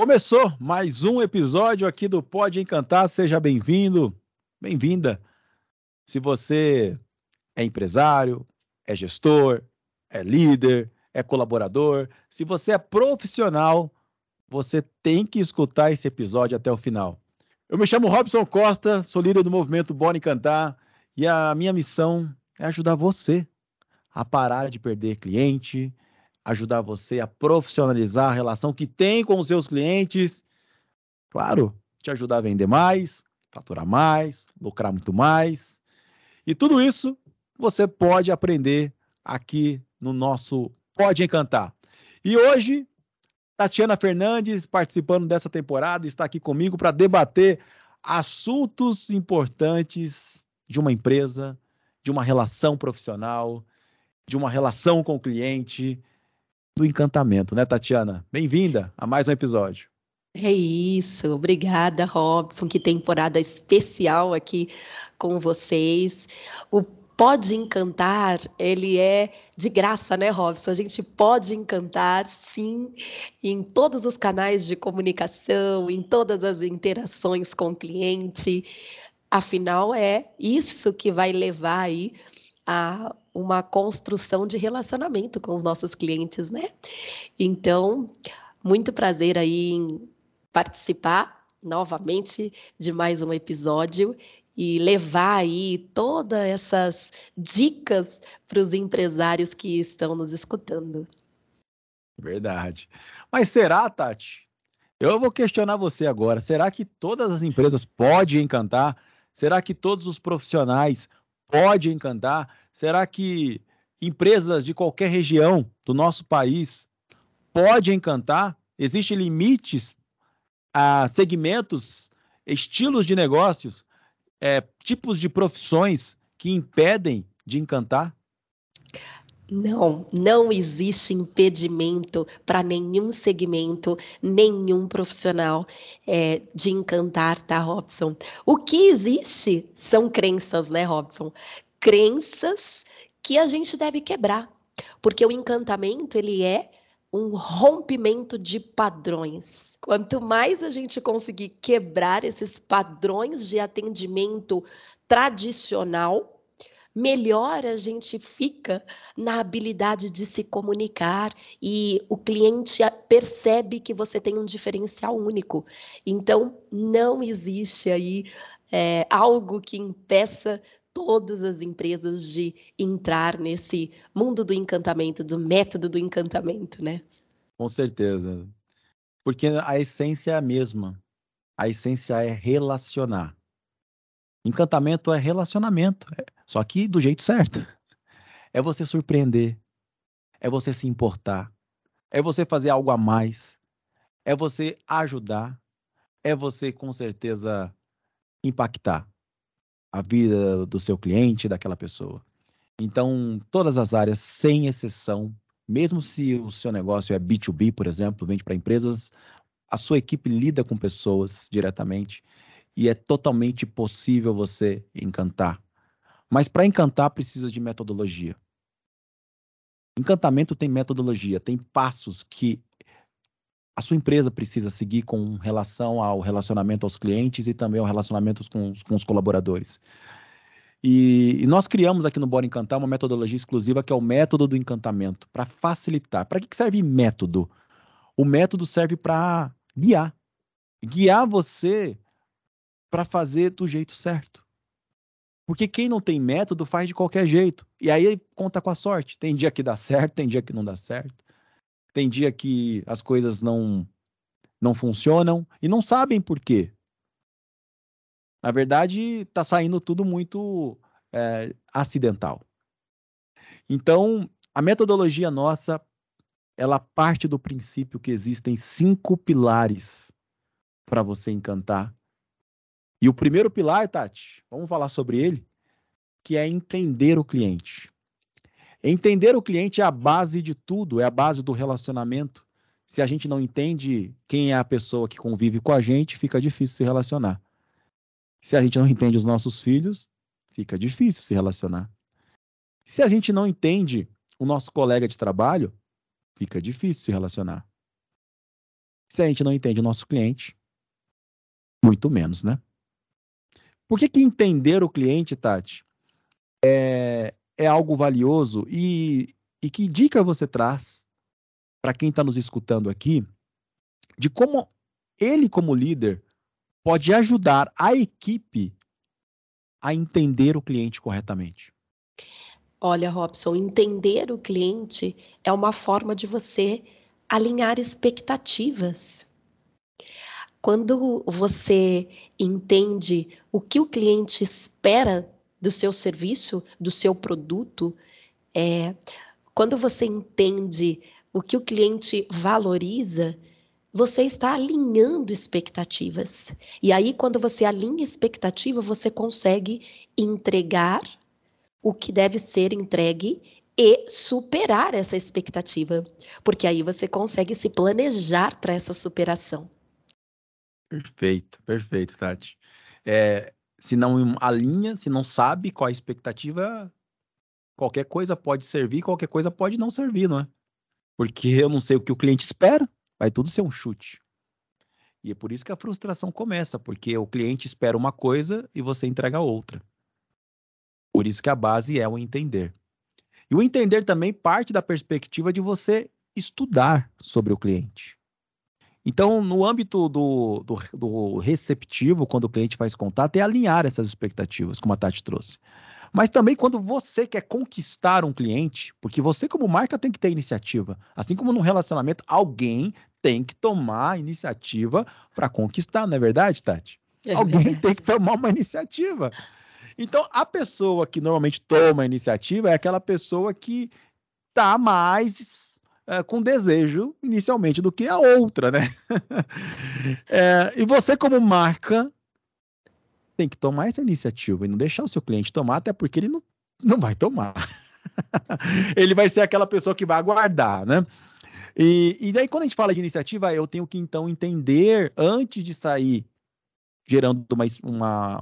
Começou mais um episódio aqui do Pode Encantar. Seja bem-vindo, bem-vinda. Se você é empresário, é gestor, é líder, é colaborador, se você é profissional, você tem que escutar esse episódio até o final. Eu me chamo Robson Costa, sou líder do movimento Bora Encantar e a minha missão é ajudar você a parar de perder cliente, ajudar você a profissionalizar a relação que tem com os seus clientes. Claro, te ajudar a vender mais, faturar mais, lucrar muito mais. E tudo isso você pode aprender aqui no nosso Pode Encantar. E hoje, Tatiana Fernandes, participando dessa temporada, está aqui comigo para debater assuntos importantes de uma empresa, de uma relação profissional, de uma relação com o cliente, do encantamento, né, Tatiana? Bem-vinda a mais um episódio. É isso, obrigada, Robson. Que temporada especial aqui com vocês. O Pode Encantar, ele é de graça, né, Robson? A gente pode encantar, sim, em todos os canais de comunicação, em todas as interações com o cliente. Afinal, é isso que vai levar aí a uma construção de relacionamento com os nossos clientes, né? Então, muito prazer aí em participar novamente de mais um episódio e levar aí todas essas dicas para os empresários que estão nos escutando. Verdade. Mas será, Tati? Eu vou questionar você agora. Será que todas as empresas podem encantar? Será que todos os profissionais podem encantar? Será que empresas de qualquer região do nosso país podem encantar? Existem limites a segmentos, estilos de negócios, é, tipos de profissões que impedem de encantar? Não, não existe impedimento para nenhum segmento, nenhum profissional é, de encantar, tá, Robson? O que existe são crenças, né, Robson? Crenças que a gente deve quebrar, porque o encantamento ele é um rompimento de padrões. Quanto mais a gente conseguir quebrar esses padrões de atendimento tradicional, melhor a gente fica na habilidade de se comunicar e o cliente percebe que você tem um diferencial único. Então, não existe aí é, algo que impeça todas as empresas de entrar nesse mundo do encantamento, do método do encantamento, né? Com certeza. Porque a essência é a mesma. A essência é relacionar. Encantamento é relacionamento, é, só que do jeito certo. É você surpreender, é você se importar, é você fazer algo a mais, é você ajudar, é você com certeza impactar a vida do seu cliente, daquela pessoa. Então, todas as áreas, sem exceção, mesmo se o seu negócio é B2B, por exemplo, vende para empresas, a sua equipe lida com pessoas diretamente e é totalmente possível você encantar. Mas para encantar precisa de metodologia. Encantamento tem metodologia, tem passos que a sua empresa precisa seguir com relação ao relacionamento aos clientes e também ao relacionamento com, com os colaboradores. E, e, nós criamos aqui no Bora Encantar uma metodologia exclusiva que é o método do encantamento, para facilitar. Para que serve método? O método serve para guiar. Guiar você para fazer do jeito certo. Porque quem não tem método faz de qualquer jeito. E aí conta com a sorte. Tem dia que dá certo, tem dia que não dá certo. Tem dia que as coisas não não funcionam e não sabem por quê. Na verdade, está saindo tudo muito é, acidental. Então, a metodologia nossa, ela parte do princípio que existem cinco pilares para você encantar e o primeiro pilar, Tati, vamos falar sobre ele, que é entender o cliente. Entender o cliente é a base de tudo, é a base do relacionamento. Se a gente não entende quem é a pessoa que convive com a gente, fica difícil se relacionar. Se a gente não entende os nossos filhos, fica difícil se relacionar. Se a gente não entende o nosso colega de trabalho, fica difícil se relacionar. Se a gente não entende o nosso cliente, muito menos, né? Por que, que entender o cliente, Tati, é, é algo valioso e, e que dica você traz para quem está nos escutando aqui de como ele, como líder, pode ajudar a equipe a entender o cliente corretamente? Olha, Robson, entender o cliente é uma forma de você alinhar expectativas. Quando você entende o que o cliente espera do seu serviço, do seu produto, é, quando você entende o que o cliente valoriza, você está alinhando expectativas. E aí, quando você alinha expectativa, você consegue entregar o que deve ser entregue e superar essa expectativa, porque aí você consegue se planejar para essa superação. Perfeito, perfeito, Tati. É, se não alinha, se não sabe qual a expectativa, qualquer coisa pode servir, qualquer coisa pode não servir, não é? Porque eu não sei o que o cliente espera, vai tudo ser um chute. E é por isso que a frustração começa, porque o cliente espera uma coisa e você entrega outra. Por isso que a base é o entender. E o entender também parte da perspectiva de você estudar sobre o cliente. Então, no âmbito do, do, do, receptivo, quando o cliente faz contato, é alinhar essas expectativas, como a Tati trouxe. Mas também quando você quer conquistar um cliente, porque você, como marca, tem que ter iniciativa. Assim como no relacionamento, alguém tem que tomar iniciativa para conquistar, não é verdade, Tati? É alguém verdade. tem que tomar uma iniciativa. Então, a pessoa que normalmente toma a iniciativa é aquela pessoa que está mais é, com desejo inicialmente do que a outra, né? é, e você, como marca, tem que tomar essa iniciativa e não deixar o seu cliente tomar, até porque ele não, não vai tomar. ele vai ser aquela pessoa que vai aguardar, né? E, e daí, quando a gente fala de iniciativa, eu tenho que então entender antes de sair gerando uma, uma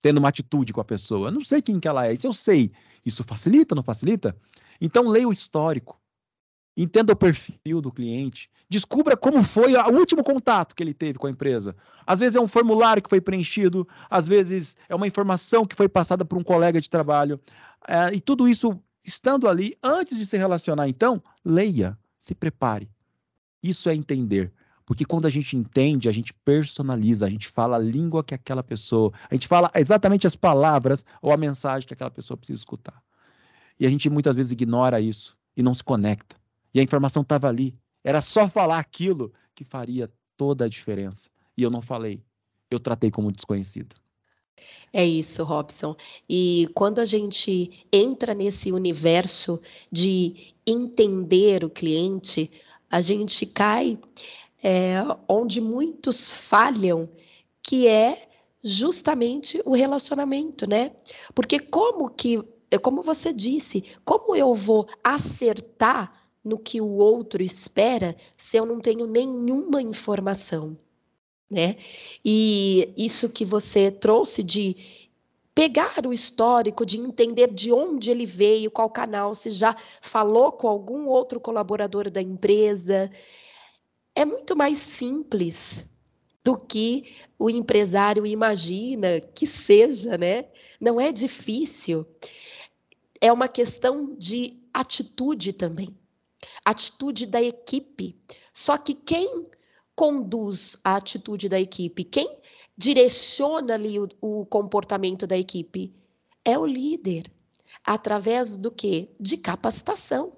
tendo uma atitude com a pessoa. Eu não sei quem que ela é. Se eu sei, isso facilita, não facilita? Então leia o histórico. Entenda o perfil do cliente. Descubra como foi o último contato que ele teve com a empresa. Às vezes é um formulário que foi preenchido, às vezes é uma informação que foi passada por um colega de trabalho. É, e tudo isso estando ali, antes de se relacionar, então, leia, se prepare. Isso é entender. Porque quando a gente entende, a gente personaliza, a gente fala a língua que aquela pessoa, a gente fala exatamente as palavras ou a mensagem que aquela pessoa precisa escutar. E a gente muitas vezes ignora isso e não se conecta. E a informação estava ali. Era só falar aquilo que faria toda a diferença. E eu não falei. Eu tratei como desconhecido. É isso, Robson. E quando a gente entra nesse universo de entender o cliente, a gente cai é, onde muitos falham, que é justamente o relacionamento, né? Porque como que, como você disse, como eu vou acertar no que o outro espera se eu não tenho nenhuma informação, né? E isso que você trouxe de pegar o histórico, de entender de onde ele veio, qual canal, se já falou com algum outro colaborador da empresa, é muito mais simples do que o empresário imagina que seja, né? Não é difícil. É uma questão de atitude também. Atitude da equipe. Só que quem conduz a atitude da equipe, quem direciona ali o, o comportamento da equipe é o líder. Através do quê? De capacitação.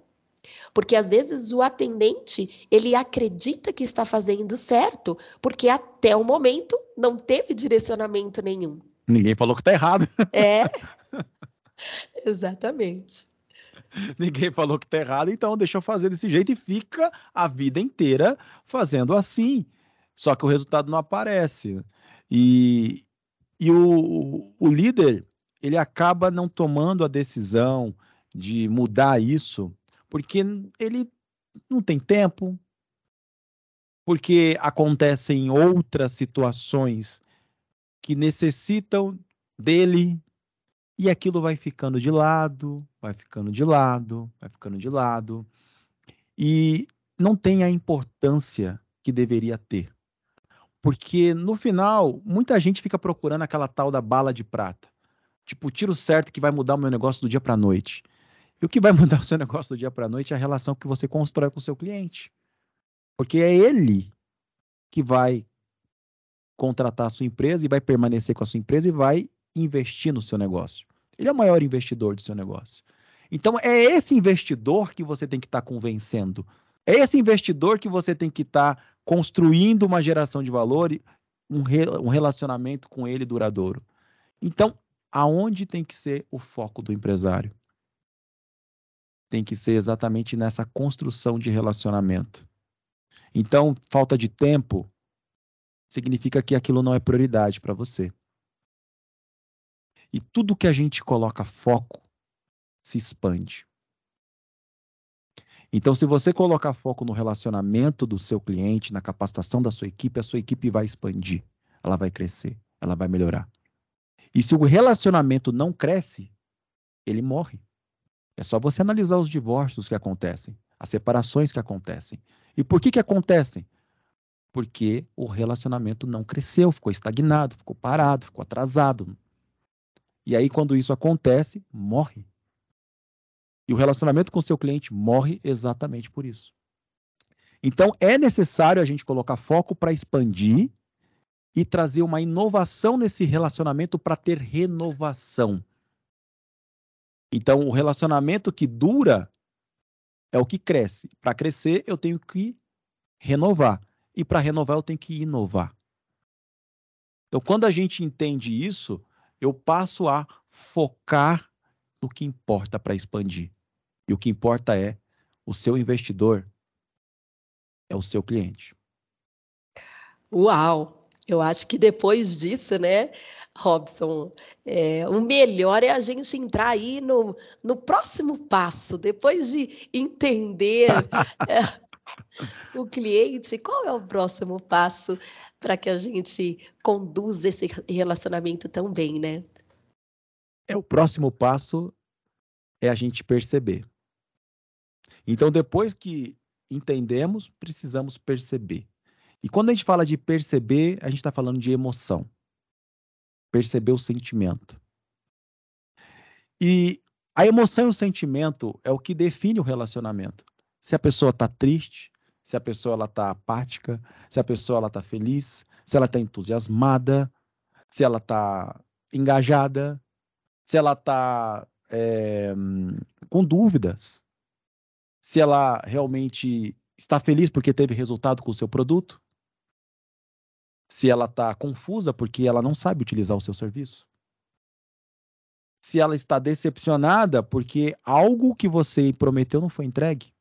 Porque às vezes o atendente, ele acredita que está fazendo certo, porque até o momento não teve direcionamento nenhum. Ninguém falou que está errado. É. Exatamente. Ninguém falou que está errado, então deixa eu fazer desse jeito e fica a vida inteira fazendo assim. Só que o resultado não aparece. E, e o, o líder, ele acaba não tomando a decisão de mudar isso porque ele não tem tempo, porque acontecem outras situações que necessitam dele e aquilo vai ficando de lado, vai ficando de lado, vai ficando de lado e não tem a importância que deveria ter. Porque no final, muita gente fica procurando aquela tal da bala de prata. Tipo, o tiro certo que vai mudar o meu negócio do dia para noite. E o que vai mudar o seu negócio do dia para noite é a relação que você constrói com o seu cliente. Porque é ele que vai contratar a sua empresa e vai permanecer com a sua empresa e vai investir no seu negócio. Ele é o maior investidor do seu negócio. Então, é esse investidor que você tem que estar tá convencendo. É esse investidor que você tem que estar tá construindo uma geração de valor, um, re, um relacionamento com ele duradouro. Então, aonde tem que ser o foco do empresário? Tem que ser exatamente nessa construção de relacionamento. Então, falta de tempo significa que aquilo não é prioridade para você. E tudo que a gente coloca foco se expande. Então, se você colocar foco no relacionamento do seu cliente, na capacitação da sua equipe, a sua equipe vai expandir, ela vai crescer, ela vai melhorar. E se o relacionamento não cresce, ele morre. É só você analisar os divórcios que acontecem, as separações que acontecem. E por que que acontecem? Porque o relacionamento não cresceu, ficou estagnado, ficou parado, ficou atrasado. E aí, quando isso acontece, morre. E o relacionamento com o seu cliente morre exatamente por isso. Então, é necessário a gente colocar foco para expandir e trazer uma inovação nesse relacionamento para ter renovação. Então, o relacionamento que dura é o que cresce. Para crescer, eu tenho que renovar. E para renovar, eu tenho que inovar. Então, quando a gente entende isso, eu passo a focar no que importa para expandir. E o que importa é o seu investidor é o seu cliente. Uau! Eu acho que depois disso, né, Robson, é, o melhor é a gente entrar aí no, no próximo passo, depois de entender é, o cliente, qual é o próximo passo para que a gente conduza esse relacionamento tão bem, né? É o próximo passo é a gente perceber. Então, depois que entendemos, precisamos perceber. E quando a gente fala de perceber, a gente está falando de emoção. Perceber o sentimento. E a emoção e o sentimento é o que define o relacionamento. Se a pessoa está triste, se a pessoa está apática, se a pessoa está feliz, se ela está entusiasmada, se ela está engajada, se ela está é, com dúvidas se ela realmente está feliz porque teve resultado com o seu produto, se ela está confusa porque ela não sabe utilizar o seu serviço, se ela está decepcionada porque algo que você prometeu não foi entregue.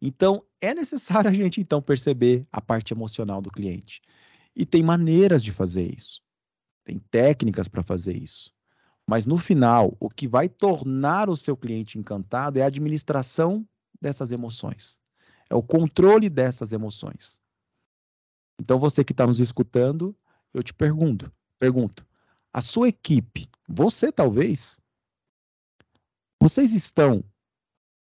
Então, é necessário a gente então perceber a parte emocional do cliente. E tem maneiras de fazer isso. Tem técnicas para fazer isso. Mas no final, o que vai tornar o seu cliente encantado é a administração dessas emoções. É o controle dessas emoções. Então, você que está nos escutando, eu te pergunto, pergunto, a sua equipe, você talvez, vocês estão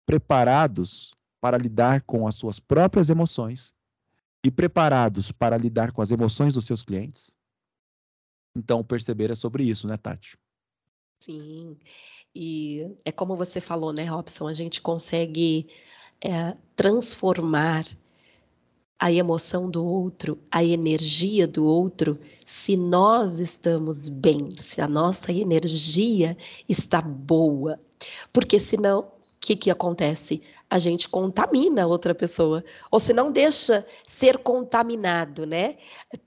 preparados para lidar com as suas próprias emoções e preparados para lidar com as emoções dos seus clientes? Então, perceber é sobre isso, né, Tati? Sim. E é como você falou, né, Robson? A gente consegue é, transformar a emoção do outro, a energia do outro, se nós estamos bem, se a nossa energia está boa. Porque senão que, que acontece? A gente contamina outra pessoa, ou se não deixa ser contaminado, né?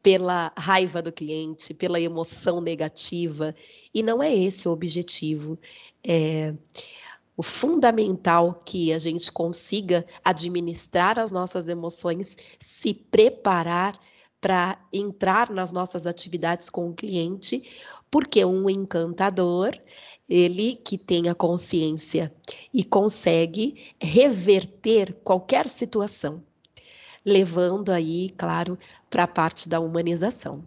Pela raiva do cliente, pela emoção negativa. E não é esse o objetivo. É, o fundamental que a gente consiga administrar as nossas emoções, se preparar para entrar nas nossas atividades com o cliente, porque um encantador ele que tem a consciência e consegue reverter qualquer situação, levando aí, claro, para a parte da humanização.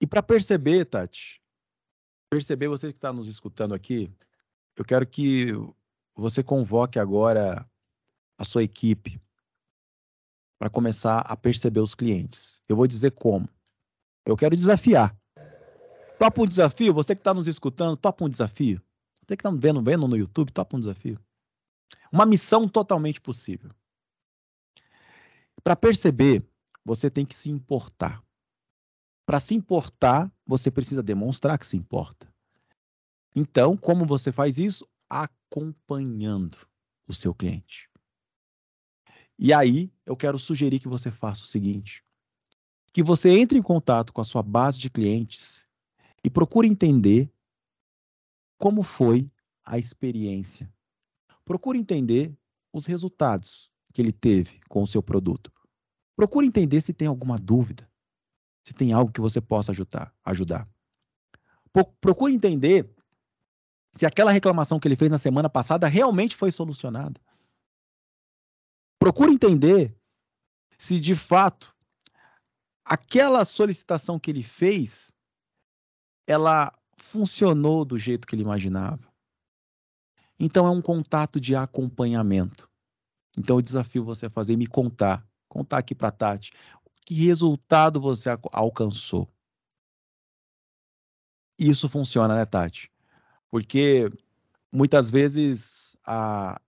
E para perceber, Tati, perceber você que está nos escutando aqui, eu quero que você convoque agora a sua equipe para começar a perceber os clientes. Eu vou dizer como. Eu quero desafiar. Topa um desafio? Você que está nos escutando, topa um desafio? Você que está vendo, vendo no YouTube, topa um desafio. Uma missão totalmente possível. Para perceber, você tem que se importar. Para se importar, você precisa demonstrar que se importa. Então, como você faz isso? Acompanhando o seu cliente. E aí, eu quero sugerir que você faça o seguinte: que você entre em contato com a sua base de clientes e procure entender como foi a experiência. Procure entender os resultados que ele teve com o seu produto. Procure entender se tem alguma dúvida, se tem algo que você possa ajudar. ajudar. Procure entender se aquela reclamação que ele fez na semana passada realmente foi solucionada. Procure entender se de fato aquela solicitação que ele fez ela funcionou do jeito que ele imaginava. Então é um contato de acompanhamento. Então eu desafio você a fazer me contar, contar aqui para Tati, que resultado você alcançou. Isso funciona, né, Tati? Porque muitas vezes a,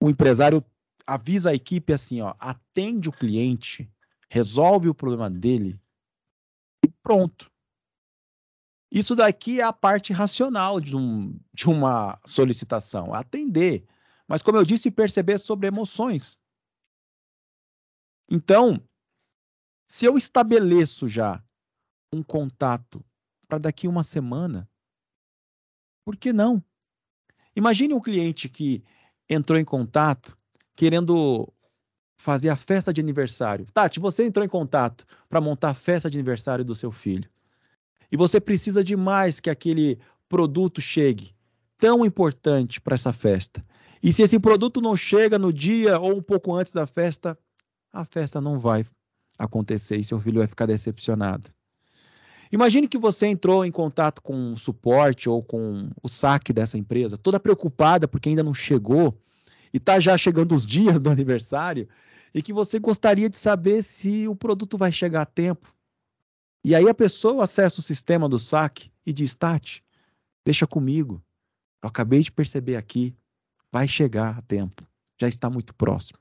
o empresário avisa a equipe assim, ó, atende o cliente, resolve o problema dele e pronto. Isso daqui é a parte racional de, um, de uma solicitação, atender. Mas, como eu disse, perceber sobre emoções. Então, se eu estabeleço já um contato para daqui uma semana, por que não? Imagine um cliente que entrou em contato querendo fazer a festa de aniversário. Tati, você entrou em contato para montar a festa de aniversário do seu filho. E você precisa demais que aquele produto chegue, tão importante para essa festa. E se esse produto não chega no dia ou um pouco antes da festa, a festa não vai acontecer e seu filho vai ficar decepcionado. Imagine que você entrou em contato com o suporte ou com o saque dessa empresa, toda preocupada porque ainda não chegou e está já chegando os dias do aniversário e que você gostaria de saber se o produto vai chegar a tempo. E aí a pessoa acessa o sistema do saque e diz: Tati, deixa comigo. Eu acabei de perceber aqui, vai chegar a tempo, já está muito próximo.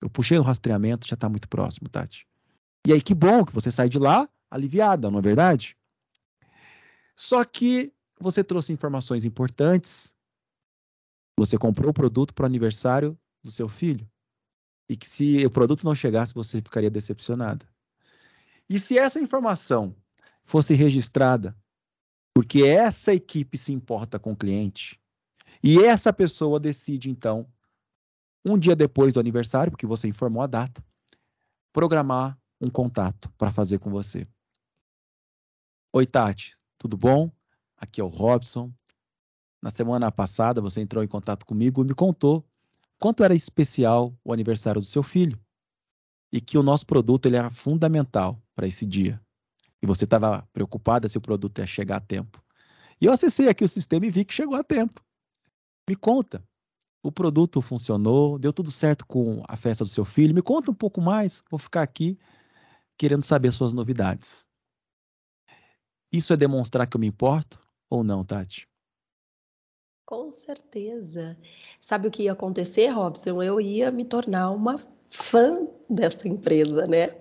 Eu puxei o rastreamento, já está muito próximo, Tati. E aí que bom que você sai de lá aliviada, não é verdade? Só que você trouxe informações importantes. Você comprou o produto para o aniversário do seu filho. E que se o produto não chegasse, você ficaria decepcionada. E se essa informação fosse registrada, porque essa equipe se importa com o cliente, e essa pessoa decide, então, um dia depois do aniversário, porque você informou a data, programar um contato para fazer com você. Oi, Tati, tudo bom? Aqui é o Robson. Na semana passada você entrou em contato comigo e me contou quanto era especial o aniversário do seu filho e que o nosso produto ele era fundamental para esse dia. E você estava preocupada se o produto ia chegar a tempo. E eu acessei aqui o sistema e vi que chegou a tempo. Me conta, o produto funcionou, deu tudo certo com a festa do seu filho? Me conta um pouco mais, vou ficar aqui querendo saber suas novidades. Isso é demonstrar que eu me importo ou não, Tati? Com certeza. Sabe o que ia acontecer, Robson? Eu ia me tornar uma fã dessa empresa, né?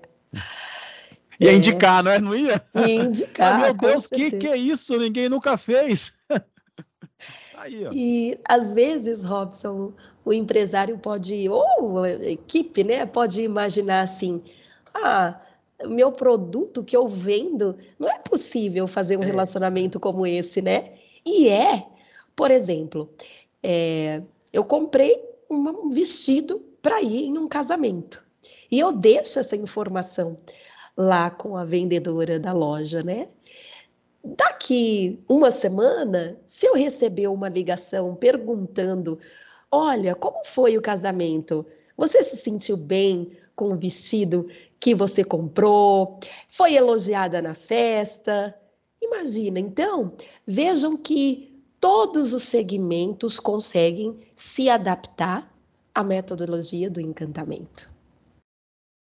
Ia é. indicar, não é? Não ia? Ia indicar. meu Deus, que que é isso? Ninguém nunca fez. Aí, ó. E às vezes, Robson, o empresário pode, ou a equipe, né, pode imaginar assim: ah, meu produto que eu vendo, não é possível fazer um é. relacionamento como esse, né? E é, por exemplo, é, eu comprei um vestido para ir em um casamento. E eu deixo essa informação lá com a vendedora da loja, né? Daqui uma semana, se eu receber uma ligação perguntando: Olha, como foi o casamento? Você se sentiu bem com o vestido que você comprou? Foi elogiada na festa? Imagina, então, vejam que todos os segmentos conseguem se adaptar a metodologia do encantamento.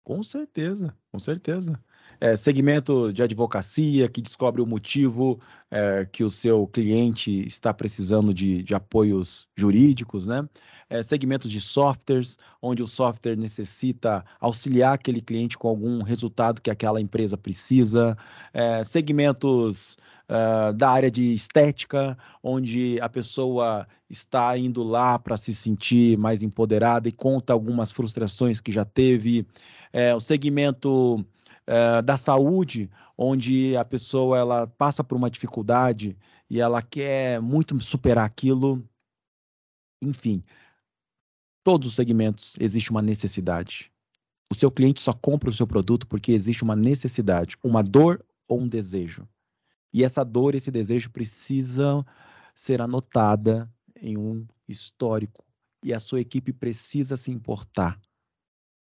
Com certeza, com certeza. É, segmento de advocacia que descobre o motivo é, que o seu cliente está precisando de, de apoios jurídicos, né? É, segmentos de softwares, onde o software necessita auxiliar aquele cliente com algum resultado que aquela empresa precisa. É, segmentos uh, da área de estética, onde a pessoa está indo lá para se sentir mais empoderada e conta algumas frustrações que já teve. É, o segmento uh, da saúde, onde a pessoa ela passa por uma dificuldade e ela quer muito superar aquilo. Enfim, todos os segmentos existe uma necessidade. O seu cliente só compra o seu produto porque existe uma necessidade, uma dor ou um desejo. E essa dor, esse desejo precisam ser anotada em um histórico. E a sua equipe precisa se importar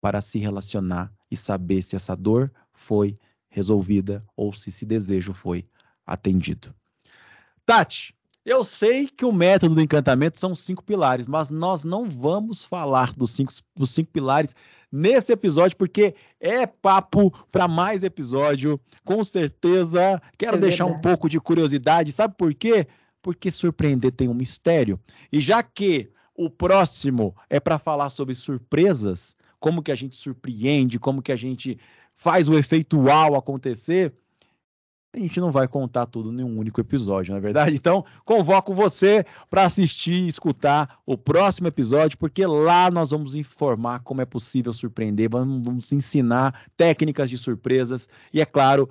para se relacionar e saber se essa dor foi resolvida ou se esse desejo foi atendido. Tati, eu sei que o método do encantamento são cinco pilares, mas nós não vamos falar dos cinco, dos cinco pilares nesse episódio, porque é papo para mais episódio. Com certeza, quero é deixar um pouco de curiosidade. Sabe por quê? Porque surpreender tem um mistério. E já que o próximo é para falar sobre surpresas, como que a gente surpreende, como que a gente faz o efeito uau acontecer, a gente não vai contar tudo em um único episódio, não é verdade? Então, convoco você para assistir e escutar o próximo episódio, porque lá nós vamos informar como é possível surpreender, vamos, vamos ensinar técnicas de surpresas e, é claro,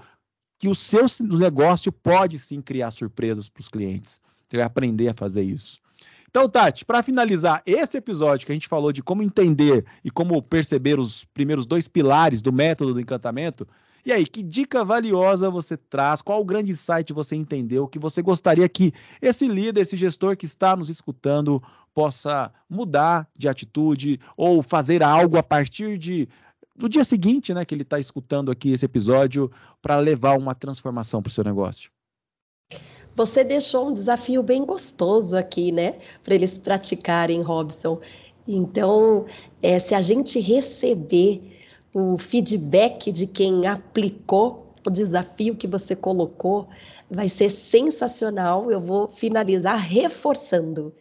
que o seu negócio pode sim criar surpresas para os clientes. Você vai aprender a fazer isso. Então, Tati, para finalizar esse episódio que a gente falou de como entender e como perceber os primeiros dois pilares do método do encantamento, e aí, que dica valiosa você traz? Qual o grande insight você entendeu que você gostaria que esse líder, esse gestor que está nos escutando, possa mudar de atitude ou fazer algo a partir de do dia seguinte, né, que ele está escutando aqui esse episódio, para levar uma transformação para o seu negócio? Você deixou um desafio bem gostoso aqui, né, para eles praticarem, Robson. Então, é, se a gente receber o feedback de quem aplicou o desafio que você colocou vai ser sensacional. Eu vou finalizar reforçando.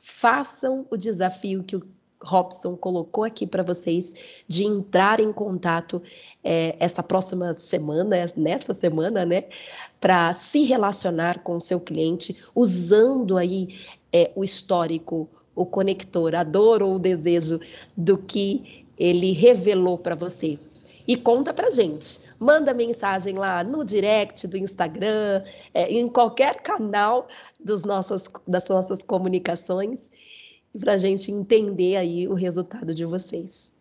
Façam o desafio que o Robson colocou aqui para vocês de entrar em contato é, essa próxima semana, nessa semana, né, para se relacionar com o seu cliente usando aí é, o histórico, o conector, a dor ou o desejo do que ele revelou para você. E conta para gente. Manda mensagem lá no direct do Instagram, é, em qualquer canal dos nossos, das nossas comunicações, para a gente entender aí o resultado de vocês.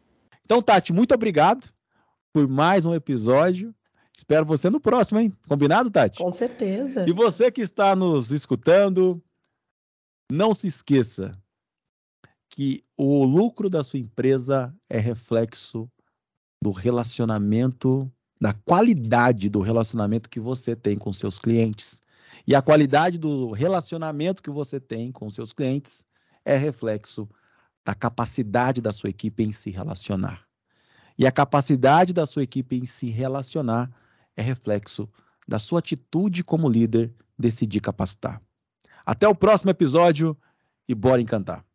Então, Tati, muito obrigado por mais um episódio. Espero você no próximo, hein? Combinado, Tati? Com certeza. E você que está nos escutando, não se esqueça, que o lucro da sua empresa é reflexo do relacionamento, da qualidade do relacionamento que você tem com seus clientes. E a qualidade do relacionamento que você tem com seus clientes é reflexo da capacidade da sua equipe em se relacionar. E a capacidade da sua equipe em se relacionar é reflexo da sua atitude como líder decidir capacitar. Até o próximo episódio e bora encantar.